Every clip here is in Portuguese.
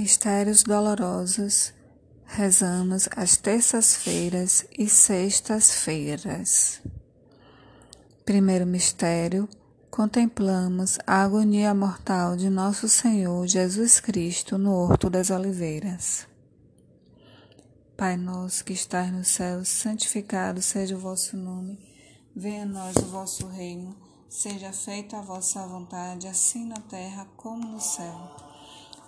Mistérios dolorosos. Rezamos às terças-feiras e sextas-feiras. Primeiro mistério. Contemplamos a agonia mortal de nosso Senhor Jesus Cristo no Horto das Oliveiras. Pai nosso que estás no céu, santificado seja o vosso nome. Venha a nós o vosso reino. Seja feita a vossa vontade, assim na terra como no céu.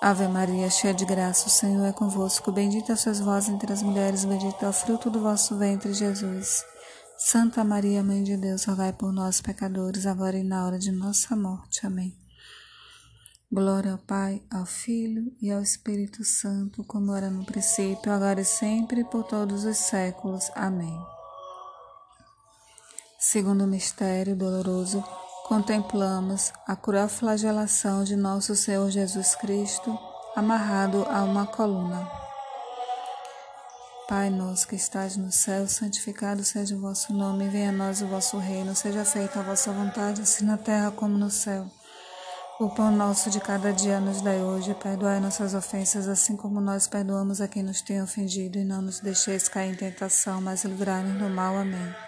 Ave Maria, cheia de graça, o Senhor é convosco. Bendita sois vós entre as mulheres, bendito é o fruto do vosso ventre, Jesus. Santa Maria, Mãe de Deus, rogai por nós, pecadores, agora e na hora de nossa morte. Amém. Glória ao Pai, ao Filho e ao Espírito Santo, como era no princípio, agora e sempre, por todos os séculos. Amém. Segundo mistério doloroso, contemplamos a cruel flagelação de nosso Senhor Jesus Cristo amarrado a uma coluna. Pai nosso que estás no céu, santificado seja o vosso nome, venha a nós o vosso reino, seja feita a vossa vontade, assim na terra como no céu. O pão nosso de cada dia nos dai hoje, perdoai nossas ofensas, assim como nós perdoamos a quem nos tem ofendido, e não nos deixeis cair em tentação, mas livrai-nos do mal. Amém.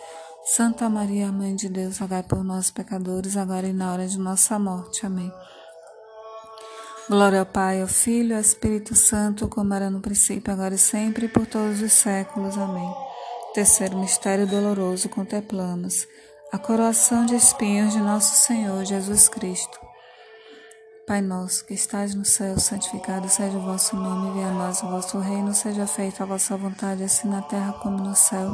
Santa Maria, Mãe de Deus, rogai por nós, pecadores, agora e na hora de nossa morte. Amém. Glória ao Pai, ao Filho e ao Espírito Santo, como era no princípio, agora e sempre, e por todos os séculos. Amém. Terceiro mistério doloroso, contemplamos a coroação de espinhos de nosso Senhor Jesus Cristo. Pai nosso, que estás no céu, santificado seja o vosso nome, venha a nós o vosso reino, seja feita a vossa vontade, assim na terra como no céu.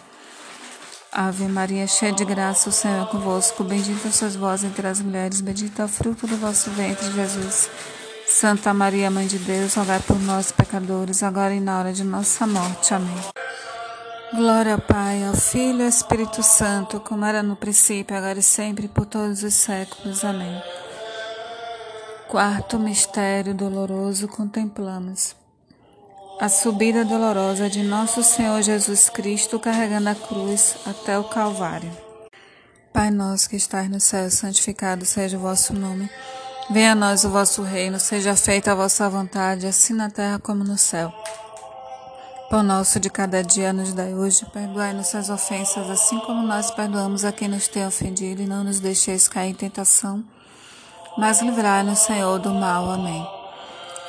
Ave Maria, cheia de graça, o Senhor é convosco. Bendita sois vós entre as mulheres, bendito é o fruto do vosso ventre, Jesus. Santa Maria, Mãe de Deus, rogai por nós, pecadores, agora e na hora de nossa morte. Amém. Glória ao Pai, ao Filho e ao Espírito Santo, como era no princípio, agora e sempre, por todos os séculos. Amém. Quarto mistério doloroso, contemplamos a subida dolorosa de nosso Senhor Jesus Cristo carregando a cruz até o Calvário. Pai nosso que estás no céu, santificado seja o vosso nome. Venha a nós o vosso reino, seja feita a vossa vontade, assim na terra como no céu. Pão nosso de cada dia nos dai hoje, perdoai nossas ofensas, assim como nós perdoamos a quem nos tem ofendido, e não nos deixeis cair em tentação, mas livrai-nos, Senhor, do mal. Amém.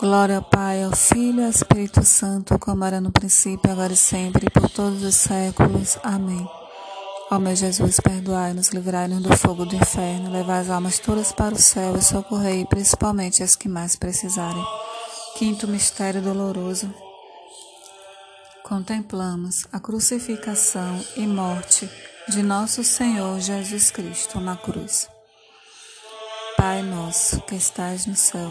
Glória ao Pai, ao Filho e ao Espírito Santo, como era no princípio, agora e sempre, e por todos os séculos. Amém. Ó meu Jesus, perdoai-nos, livrai-nos do fogo do inferno, levai as almas todas para o céu e socorrei principalmente as que mais precisarem. Quinto mistério doloroso. Contemplamos a crucificação e morte de nosso Senhor Jesus Cristo na cruz. Pai nosso que estais no céu,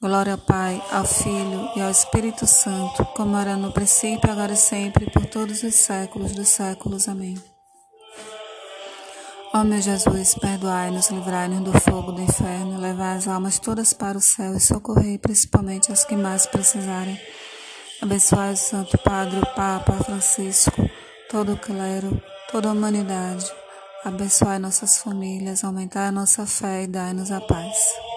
Glória ao Pai, ao Filho e ao Espírito Santo, como era no princípio, agora e sempre, por todos os séculos dos séculos. Amém. Ó meu Jesus, perdoai-nos, livrai-nos do fogo do inferno, levai as almas todas para o céu e socorrei principalmente as que mais precisarem. Abençoai o Santo Padre, o Papa Francisco, todo o clero, toda a humanidade. Abençoai nossas famílias, aumentai a nossa fé e dai-nos a paz.